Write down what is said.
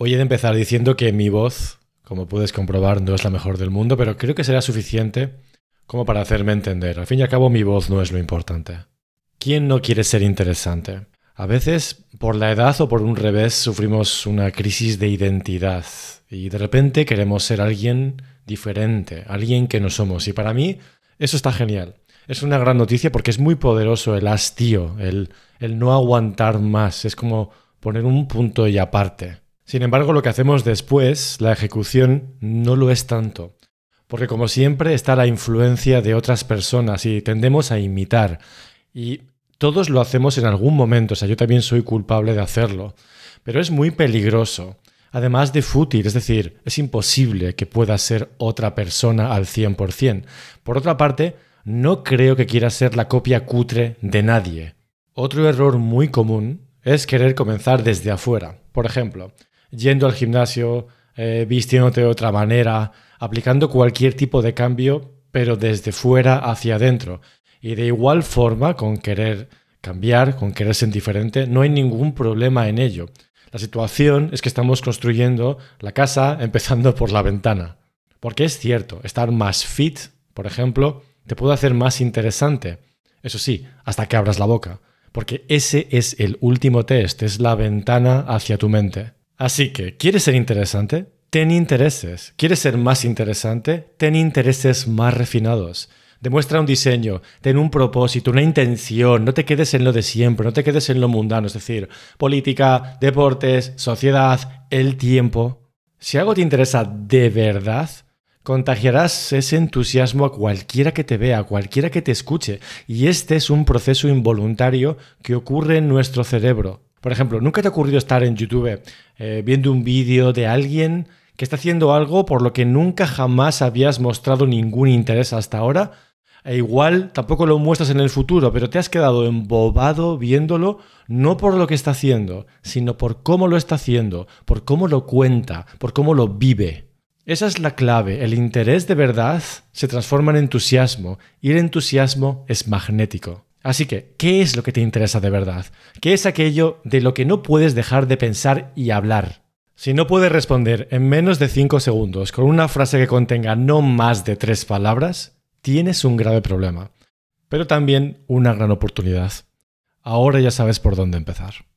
Hoy he de empezar diciendo que mi voz, como puedes comprobar, no es la mejor del mundo, pero creo que será suficiente como para hacerme entender. Al fin y al cabo, mi voz no es lo importante. ¿Quién no quiere ser interesante? A veces, por la edad o por un revés, sufrimos una crisis de identidad y de repente queremos ser alguien diferente, alguien que no somos. Y para mí, eso está genial. Es una gran noticia porque es muy poderoso el hastío, el, el no aguantar más. Es como poner un punto y aparte. Sin embargo, lo que hacemos después, la ejecución, no lo es tanto. Porque como siempre está la influencia de otras personas y tendemos a imitar. Y todos lo hacemos en algún momento, o sea, yo también soy culpable de hacerlo. Pero es muy peligroso. Además de fútil, es decir, es imposible que pueda ser otra persona al 100%. Por otra parte, no creo que quiera ser la copia cutre de nadie. Otro error muy común es querer comenzar desde afuera. Por ejemplo, yendo al gimnasio, eh, vistiéndote de otra manera, aplicando cualquier tipo de cambio, pero desde fuera hacia adentro. Y de igual forma, con querer cambiar, con querer ser diferente, no hay ningún problema en ello. La situación es que estamos construyendo la casa empezando por la ventana. Porque es cierto, estar más fit, por ejemplo, te puede hacer más interesante. Eso sí, hasta que abras la boca. Porque ese es el último test, es la ventana hacia tu mente. Así que, ¿quieres ser interesante? Ten intereses. ¿Quieres ser más interesante? Ten intereses más refinados. Demuestra un diseño, ten un propósito, una intención, no te quedes en lo de siempre, no te quedes en lo mundano, es decir, política, deportes, sociedad, el tiempo. Si algo te interesa de verdad, contagiarás ese entusiasmo a cualquiera que te vea, a cualquiera que te escuche, y este es un proceso involuntario que ocurre en nuestro cerebro. Por ejemplo, ¿nunca te ha ocurrido estar en YouTube eh, viendo un vídeo de alguien que está haciendo algo por lo que nunca jamás habías mostrado ningún interés hasta ahora? E igual tampoco lo muestras en el futuro, pero te has quedado embobado viéndolo no por lo que está haciendo, sino por cómo lo está haciendo, por cómo lo cuenta, por cómo lo vive. Esa es la clave. El interés de verdad se transforma en entusiasmo y el entusiasmo es magnético. Así que, ¿qué es lo que te interesa de verdad? ¿Qué es aquello de lo que no puedes dejar de pensar y hablar? Si no puedes responder en menos de 5 segundos con una frase que contenga no más de 3 palabras, tienes un grave problema, pero también una gran oportunidad. Ahora ya sabes por dónde empezar.